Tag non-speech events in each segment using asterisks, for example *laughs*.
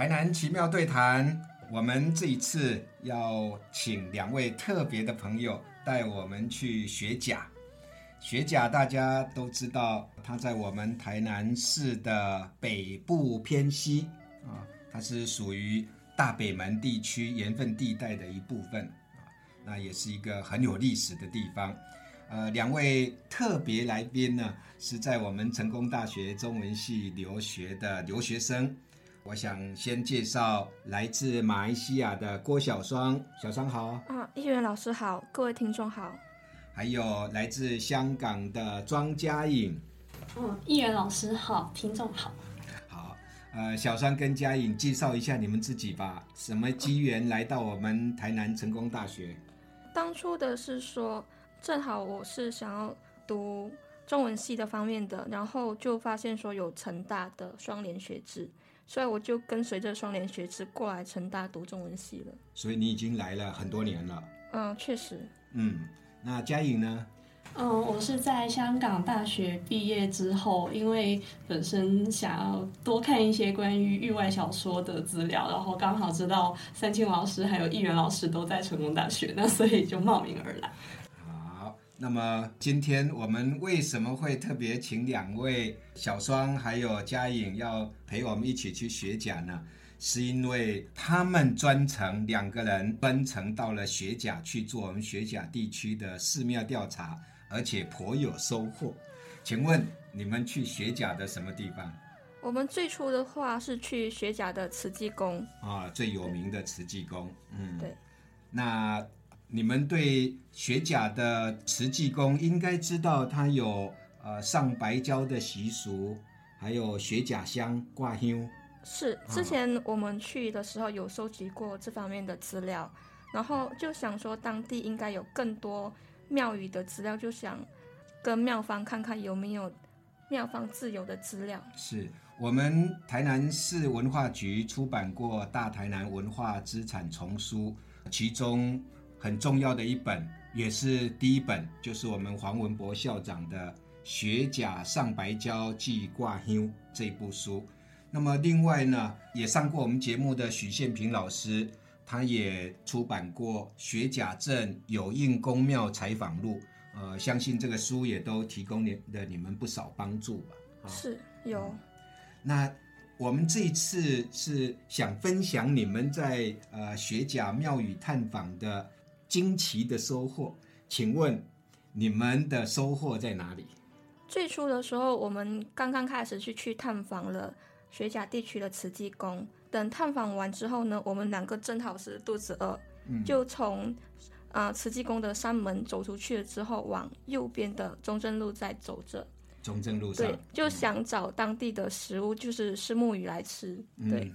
台南奇妙对谈，我们这一次要请两位特别的朋友带我们去学甲。学甲大家都知道，它在我们台南市的北部偏西啊，它是属于大北门地区盐分地带的一部分啊，那也是一个很有历史的地方。呃，两位特别来宾呢，是在我们成功大学中文系留学的留学生。我想先介绍来自马来西亚的郭小双，小双好。啊，议员老师好，各位听众好。还有来自香港的庄佳颖。嗯，议员老师好，听众好。好，呃，小双跟佳颖介绍一下你们自己吧。什么机缘来到我们台南成功大学？当初的是说，正好我是想要读中文系的方面的，然后就发现说有成大的双联学制。所以我就跟随着双联学制过来成大读中文系了。所以你已经来了很多年了。嗯，确实。嗯，那嘉颖呢？嗯，我是在香港大学毕业之后，因为本身想要多看一些关于域外小说的资料，然后刚好知道三清老师还有议员老师都在成功大学，那所以就冒名而来。那么今天我们为什么会特别请两位小双还有嘉颖要陪我们一起去学甲呢？是因为他们专程两个人专程到了学甲去做我们学甲地区的寺庙调查，而且颇有收获。请问你们去学甲的什么地方？我们最初的话是去学甲的慈济宫啊，最有名的慈济宫。嗯，对。那。你们对学甲的慈济宫应该知道，它有呃上白胶的习俗，还有学甲香挂香。是，之前我们去的时候有收集过这方面的资料，然后就想说当地应该有更多庙宇的资料，就想跟庙方看看有没有庙方自有的资料。是我们台南市文化局出版过《大台南文化资产丛书》，其中。很重要的一本，也是第一本，就是我们黄文博校长的《学甲上白胶记挂香》这部书。那么另外呢，也上过我们节目的许宪平老师，他也出版过《学甲镇有应公庙采访录》。呃，相信这个书也都提供你的你们不少帮助吧？是有。那我们这一次是想分享你们在呃学甲庙宇探访的。惊奇的收获，请问你们的收获在哪里？最初的时候，我们刚刚开始去去探访了雪甲地区的慈济宫。等探访完之后呢，我们两个正好是肚子饿，就从啊慈济宫的山门走出去了之后，往右边的中正路在走着。中正路上，对，就想找当地的食物，就是石木鱼来吃。对，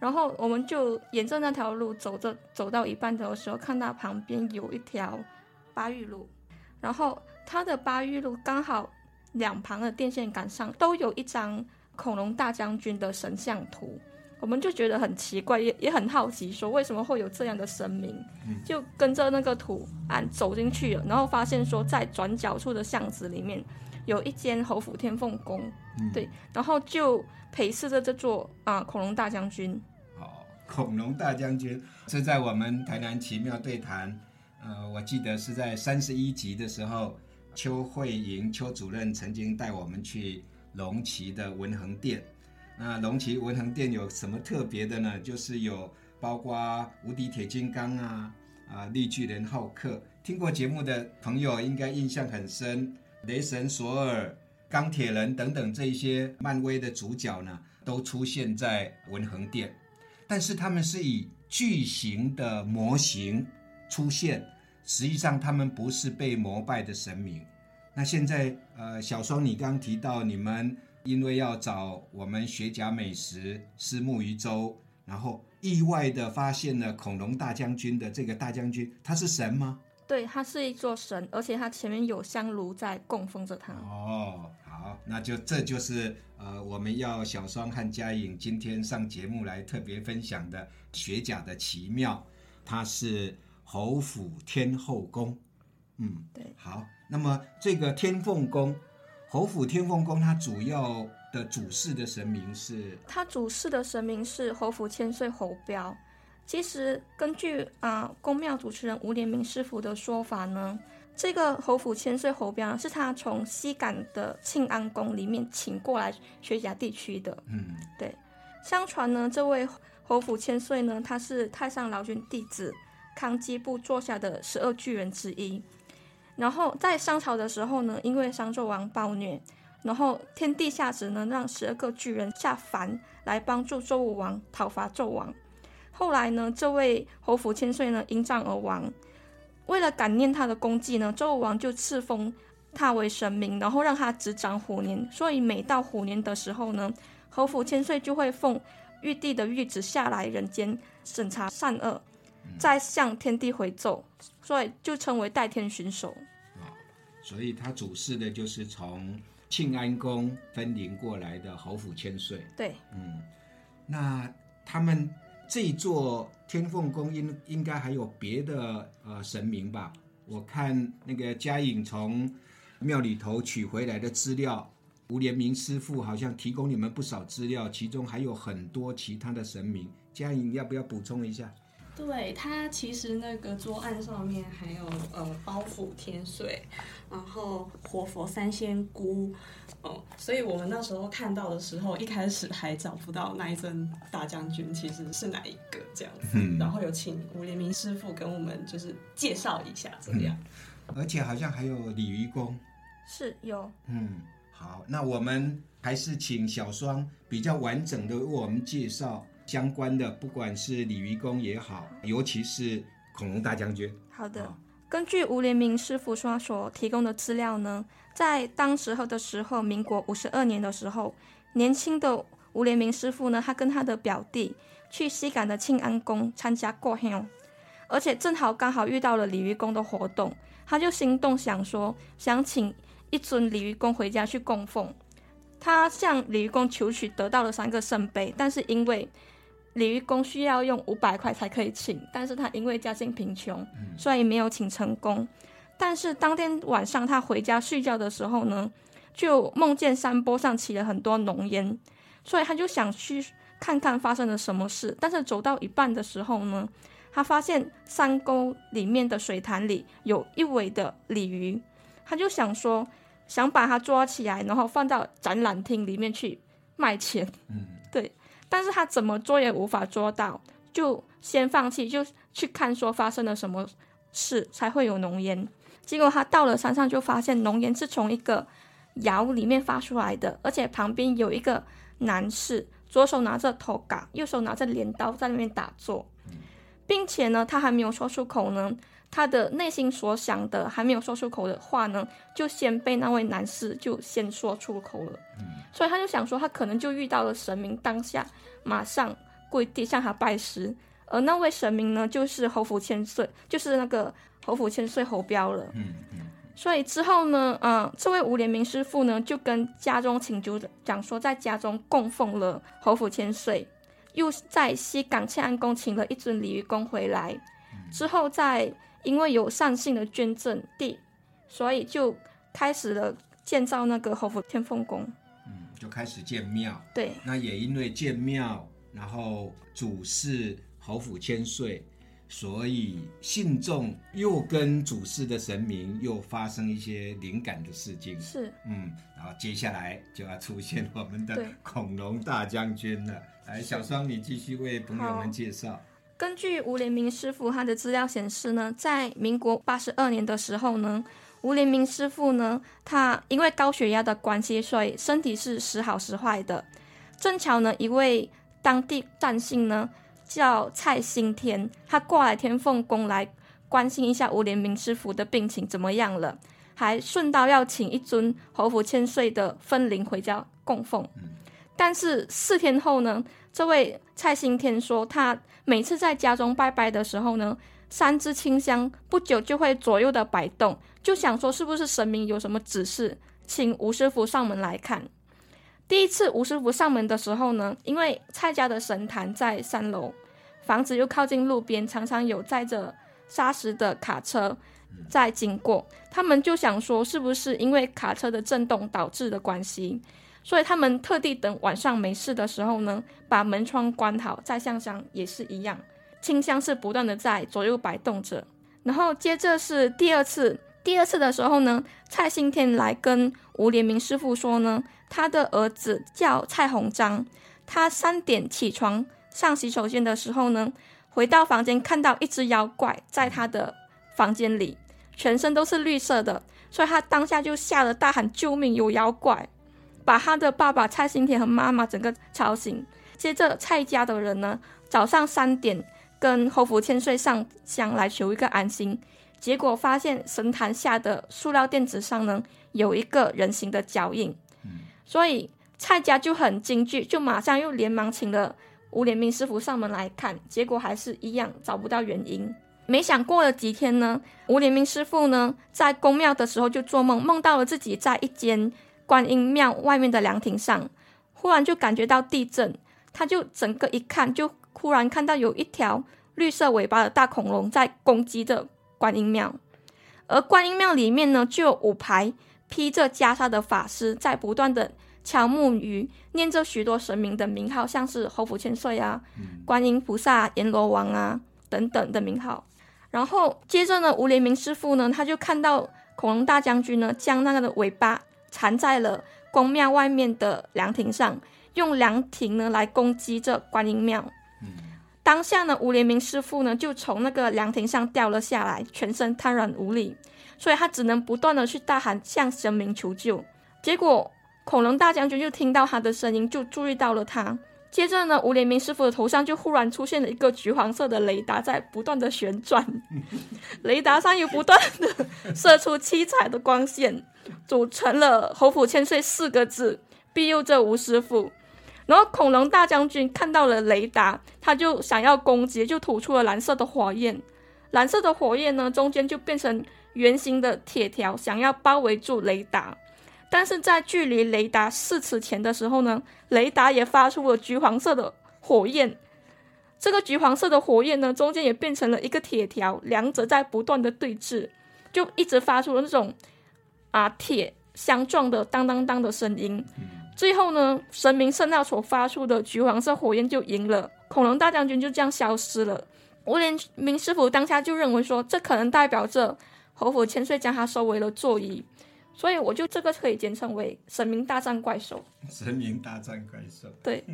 然后我们就沿着那条路走着，走到一半的时候，看到旁边有一条巴玉路，然后它的巴玉路刚好两旁的电线杆上都有一张恐龙大将军的神像图，我们就觉得很奇怪，也也很好奇，说为什么会有这样的神明？就跟着那个图案走进去了，然后发现说在转角处的巷子里面。有一间侯府天凤宫，对，然后就陪侍着这座啊恐龙大将军。好，恐龙大将军是在我们台南奇妙对谈，呃，我记得是在三十一集的时候，邱慧莹邱主任曾经带我们去龙旗的文衡殿。那龙旗文衡殿有什么特别的呢？就是有包括无敌铁金刚啊，啊绿巨人浩克，听过节目的朋友应该印象很深。雷神索尔、钢铁人等等这些漫威的主角呢，都出现在文恒殿，但是他们是以巨型的模型出现，实际上他们不是被膜拜的神明。那现在，呃，小双，你刚提到你们因为要找我们学甲美食私木鱼粥，然后意外的发现了恐龙大将军的这个大将军，他是神吗？对，它是一座神，而且它前面有香炉在供奉着它。哦，好，那就这就是呃，我们要小双和嘉颖今天上节目来特别分享的学甲的奇妙，它是侯府天后宫。嗯，对。好，那么这个天凤宫，侯府天凤宫，它主要的主事的神明是？它主事的神明是侯府千岁侯彪。其实根据啊宫庙主持人吴连明师傅的说法呢，这个侯府千岁侯彪是他从西港的庆安宫里面请过来学甲地区的。嗯，对。相传呢，这位侯府千岁呢，他是太上老君弟子康基部座下的十二巨人之一。然后在商朝的时候呢，因为商纣王暴虐，然后天帝下旨呢，让十二个巨人下凡来帮助周武王讨伐纣王。后来呢，这位侯府千岁呢因战而亡。为了感念他的功绩呢，周武王就赐封他为神明，然后让他执掌虎年。所以每到虎年的时候呢，侯府千岁就会奉玉帝的谕旨下来人间审查善恶，再向天地回奏，所以就称为代天巡守。所以他主事的就是从庆安宫分灵过来的侯府千岁。对，嗯，那他们。这座天凤宫应应该还有别的呃神明吧？我看那个嘉颖从庙里头取回来的资料，吴连明师傅好像提供你们不少资料，其中还有很多其他的神明。嘉颖要不要补充一下？对它其实那个桌案上面还有呃包府天水，然后活佛三仙姑，哦，所以我们那时候看到的时候，一开始还找不到那一尊大将军其实是哪一个这样子，然后有请吴连明师傅跟我们就是介绍一下这样，而且好像还有鲤鱼公，是有，嗯，好，那我们还是请小双比较完整的为我们介绍。相关的，不管是鲤鱼公也好，尤其是恐龙大将军。好的，根据吴连明师傅说所提供的资料呢，在当时候的时候，民国五十二年的时候，年轻的吴连明师傅呢，他跟他的表弟去西港的庆安宫参加过香，而且正好刚好遇到了鲤鱼公的活动，他就心动想说，想请一尊鲤鱼公回家去供奉。他向鲤鱼公求取，得到了三个圣杯，但是因为鲤鱼公需要用五百块才可以请，但是他因为家境贫穷，所以没有请成功。但是当天晚上他回家睡觉的时候呢，就梦见山坡上起了很多浓烟，所以他就想去看看发生了什么事。但是走到一半的时候呢，他发现山沟里面的水潭里有一尾的鲤鱼，他就想说想把它抓起来，然后放到展览厅里面去卖钱。但是他怎么做也无法做到，就先放弃，就去看说发生了什么事才会有浓烟。结果他到了山上，就发现浓烟是从一个窑里面发出来的，而且旁边有一个男士，左手拿着头杆，右手拿着镰刀在那边打坐，并且呢，他还没有说出口呢，他的内心所想的还没有说出口的话呢，就先被那位男士就先说出口了。所以他就想说，他可能就遇到了神明，当下马上跪地向他拜师。而那位神明呢，就是侯府千岁，就是那个侯府千岁侯彪了。嗯嗯。所以之后呢，嗯，这位吴连明师傅呢，就跟家中请求讲说，在家中供奉了侯府千岁，又在西港庆安宫请了一尊鲤鱼公回来。之后再因为有善信的捐赠地，所以就开始了建造那个侯府天凤宫。嗯就开始建庙，对，那也因为建庙，然后主事侯府千岁，所以信众又跟主事的神明又发生一些灵感的事情，是，嗯，然后接下来就要出现我们的恐龙大将军了。来，小双，你继续为朋友们介绍。根据吴连明师傅他的资料显示呢，在民国八十二年的时候呢。吴连明师傅呢，他因为高血压的关系，所以身体是时好时坏的。正巧呢，一位当地战信呢叫蔡新天，他过来天凤宫来关心一下吴连明师傅的病情怎么样了，还顺道要请一尊侯府千岁的分灵回家供奉。但是四天后呢，这位蔡新天说，他每次在家中拜拜的时候呢。三支清香不久就会左右的摆动，就想说是不是神明有什么指示，请吴师傅上门来看。第一次吴师傅上门的时候呢，因为蔡家的神坛在三楼，房子又靠近路边，常常有载着砂石的卡车在经过，他们就想说是不是因为卡车的震动导致的关系，所以他们特地等晚上没事的时候呢，把门窗关好，再向上也是一样。清香是不断的在左右摆动着。然后接着是第二次，第二次的时候呢，蔡新天来跟吴连明师傅说呢，他的儿子叫蔡鸿章，他三点起床上洗手间的时候呢，回到房间看到一只妖怪在他的房间里，全身都是绿色的，所以他当下就吓得大喊救命，有妖怪！把他的爸爸蔡新田和妈妈整个吵醒。接着蔡家的人呢，早上三点跟侯福千岁上香来求一个安心，结果发现神坛下的塑料垫子上呢有一个人形的脚印，所以蔡家就很惊惧，就马上又连忙请了吴连明师傅上门来看，结果还是一样找不到原因。没想过了几天呢，吴连明师傅呢在宫庙的时候就做梦，梦到了自己在一间。观音庙外面的凉亭上，忽然就感觉到地震，他就整个一看，就忽然看到有一条绿色尾巴的大恐龙在攻击着观音庙，而观音庙里面呢，就有五排披着袈裟的法师在不断的敲木鱼，念着许多神明的名号，像是侯府千岁啊、观音菩萨、阎罗王啊等等的名号。然后接着呢，吴连明师傅呢，他就看到恐龙大将军呢，将那个的尾巴。缠在了宫庙外面的凉亭上，用凉亭呢来攻击这观音庙。当下呢，吴连明师傅呢就从那个凉亭上掉了下来，全身瘫软无力，所以他只能不断的去大喊向神明求救。结果恐龙大将军就听到他的声音，就注意到了他。接着呢，吴连明师傅的头上就忽然出现了一个橘黄色的雷达，在不断的旋转，雷达上有不断的射出七彩的光线，组成了“侯府千岁”四个字，庇佑着吴师傅。然后恐龙大将军看到了雷达，他就想要攻击，就吐出了蓝色的火焰。蓝色的火焰呢，中间就变成圆形的铁条，想要包围住雷达。但是在距离雷达四尺前的时候呢，雷达也发出了橘黄色的火焰。这个橘黄色的火焰呢，中间也变成了一个铁条，两者在不断的对峙，就一直发出了那种啊铁相撞的当当当的声音。最后呢，神明圣道所发出的橘黄色火焰就赢了，恐龙大将军就这样消失了。吴连明师傅当下就认为说，这可能代表着侯府千岁将他收为了座椅。所以我就这个可以简称为“神明大战怪兽”。神明大战怪兽，对，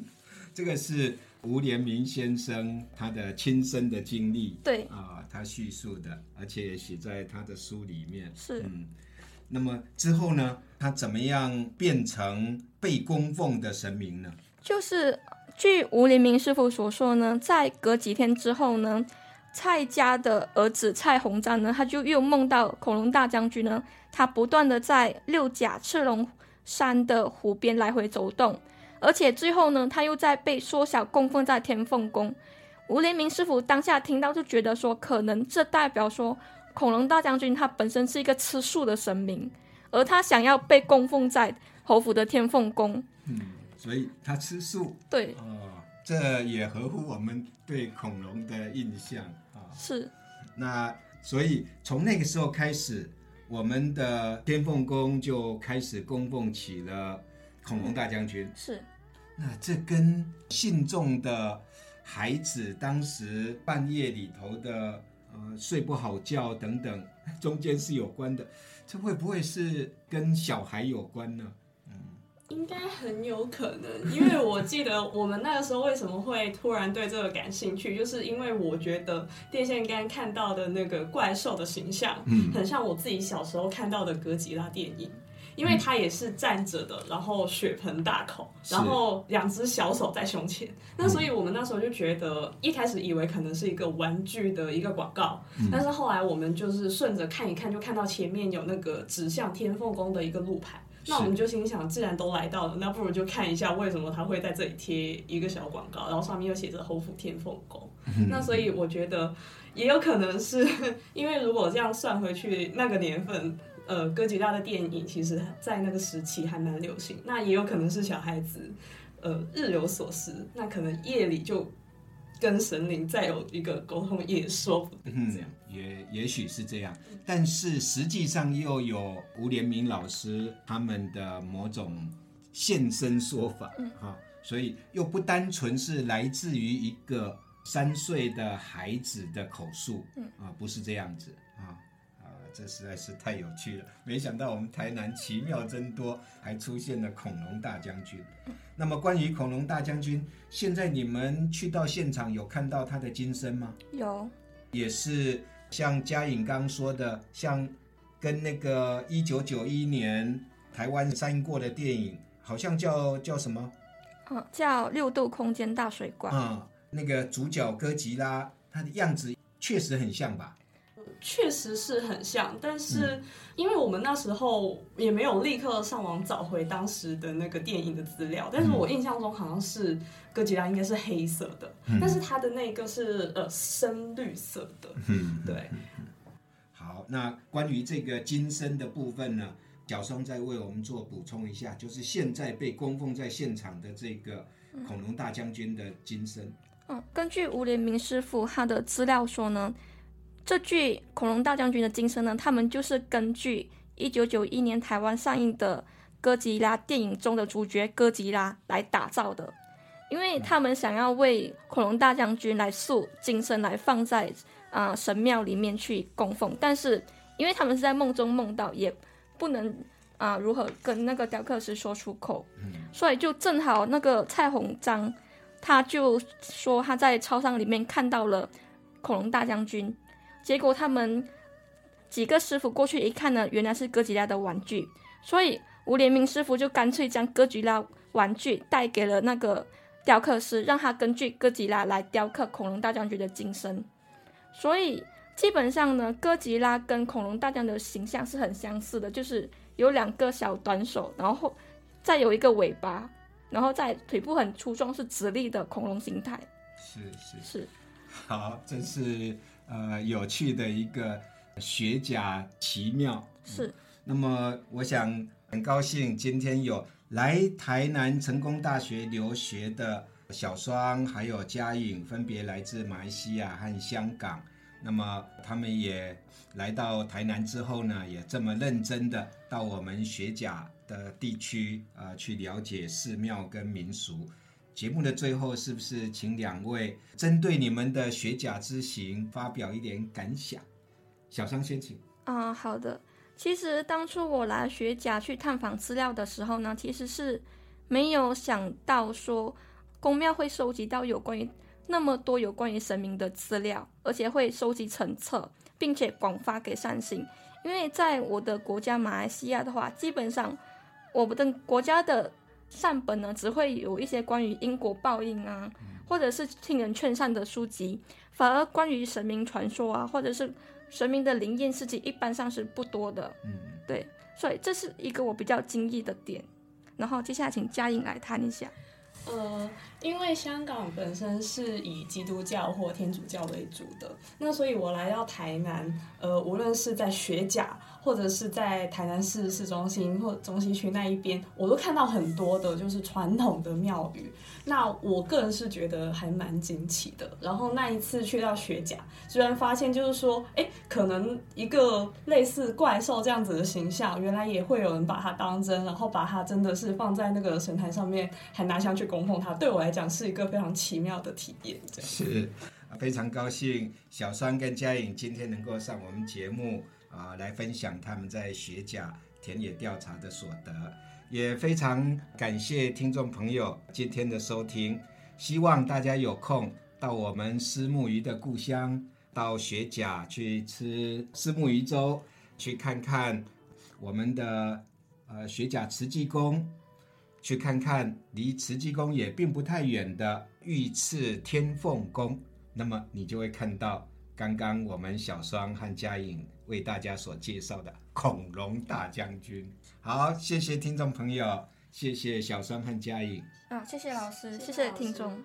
*laughs* 这个是吴连明先生他的亲身的经历，对啊，他叙述的，而且也写在他的书里面。是，嗯，那么之后呢，他怎么样变成被供奉的神明呢？就是据吴连明师傅所说呢，在隔几天之后呢。蔡家的儿子蔡鸿章呢，他就又梦到恐龙大将军呢，他不断的在六甲赤龙山的湖边来回走动，而且最后呢，他又在被缩小供奉在天凤宫。吴连明师傅当下听到就觉得说，可能这代表说恐龙大将军他本身是一个吃素的神明，而他想要被供奉在侯府的天凤宫。嗯，所以他吃素。对。哦这也合乎我们对恐龙的印象啊。是，那所以从那个时候开始，我们的天凤宫就开始供奉起了恐龙大将军。是，那这跟信众的孩子当时半夜里头的呃睡不好觉等等，*laughs* 中间是有关的。这会不会是跟小孩有关呢？应该很有可能，因为我记得我们那个时候为什么会突然对这个感兴趣，就是因为我觉得电线杆看到的那个怪兽的形象，嗯，很像我自己小时候看到的哥吉拉电影，因为它也是站着的，然后血盆大口，然后两只小手在胸前，那所以我们那时候就觉得一开始以为可能是一个玩具的一个广告，但是后来我们就是顺着看一看，就看到前面有那个指向天凤宫的一个路牌。那我们就心想，既然都来到了，那不如就看一下为什么他会在这里贴一个小广告，然后上面又写着“侯府天凤宫”。那所以我觉得也有可能是 *laughs* 因为，如果这样算回去，那个年份，呃，哥吉拉的电影其实在那个时期还蛮流行。那也有可能是小孩子，呃，日有所思，那可能夜里就。跟神灵再有一个沟通也说不定，这样也也许是这样，但是实际上又有吴连明老师他们的某种现身说法，嗯啊，所以又不单纯是来自于一个三岁的孩子的口述，嗯啊，不是这样子啊。啊，这实在是太有趣了！没想到我们台南奇妙真多，还出现了恐龙大将军。那么关于恐龙大将军，现在你们去到现场有看到他的金身吗？有也是像嘉颖刚说的，像跟那个一九九一年台湾上映过的电影，好像叫叫什么嗯，叫六度空间大水怪。啊、那个主角哥吉拉，他的样子确实很像吧？确实是很像，但嗯是因为我们那时候也没有立刻上网找回当时的那个电影的资料，但是我印象中好像是哥吉拉应该是黑色的，但是它的那个是呃深绿色的，嗯，对。好，那关于这个金身的部分呢，小双再为我们做补充一下，就是现在被供奉在现场的这个恐龙大将军的金身。嗯，根据吴连明师傅他的资料说呢，这具恐龙大将军的金身呢，他们就是根据一九九一年台湾上映的哥吉拉电影中的主角哥吉拉来打造的，因为他们想要为恐龙大将军来塑金身来放在啊、呃神庙里面去供奉，但是因为他们是在梦中梦到，也不能啊、如何跟那个雕刻师说出口，所以就正好那个蔡鸿章。他就说他在超商里面看到了恐龙大将军，结果他们几个师傅过去一看呢，原来是哥吉拉的玩具，所以吴连明师傅就干脆将哥吉拉玩具带给了那个雕刻师，让他根据哥吉拉来雕刻恐龙大将军的金身。所以基本上呢，哥吉拉跟恐龙大将的形象是很相似的，就是有两个小短手，然后再有一个尾巴，然后在腿部很粗壮，是直立的恐龙形态。是是是，好，真是呃有趣的一个学甲奇妙。是，那么我想很高兴今天有来台南成功大学留学的小双还有嘉颖，分别来自马来西亚和香港。那么他们也来到台南之后呢，也这么认真的到我们学甲的地区啊、呃去了解寺庙跟民俗。节目的最后，是不是请两位针对你们的学甲之行发表一点感想？小商先请。啊、好的。其实当初我来学甲去探访资料的时候呢，其实是没有想到说公庙会收集到有关于那么多有关于神明的资料，而且会收集成册，并且广发给善信。因为在我的国家马来西亚的话，基本上我们的国家的善本呢，只会有一些关于因果报应啊，或者是听人劝善的书籍，反而关于神明传说啊，或者是神明的灵验事迹，一般上是不多的。嗯，对，所以这是一个我比较惊异的点。然后接下来请嘉颖来谈一下。呃，因为香港本身是以基督教或天主教为主的，那所以我来到台南，呃，无论是在学甲或者是在台南市市中心或中西区那一边，我都看到很多的就是传统的庙宇。那我个人是觉得还蛮惊奇的。然后那一次去到学甲，居然发现就是说，哎，可能一个类似怪兽这样子的形象，原来也会有人把它当真，然后把它真的是放在那个神坛上面，还拿香去供奉它。对我来讲是一个非常奇妙的体验。是非常高兴小双跟嘉颖今天能够上我们节目啊、来分享他们在学甲田野调查的所得，也非常感谢听众朋友今天的收听，希望大家有空到我们虱目鱼的故乡，到学甲去吃虱目鱼粥，去看看我们的呃学甲慈济宫。去看看离慈济宫也并不太远的御赐天凤宫，那么你就会看到刚刚我们小双和嘉颖为大家所介绍的恐龙大将军。好，谢谢听众朋友，谢谢小双和嘉颖。啊，谢谢老师，谢谢谢谢听众。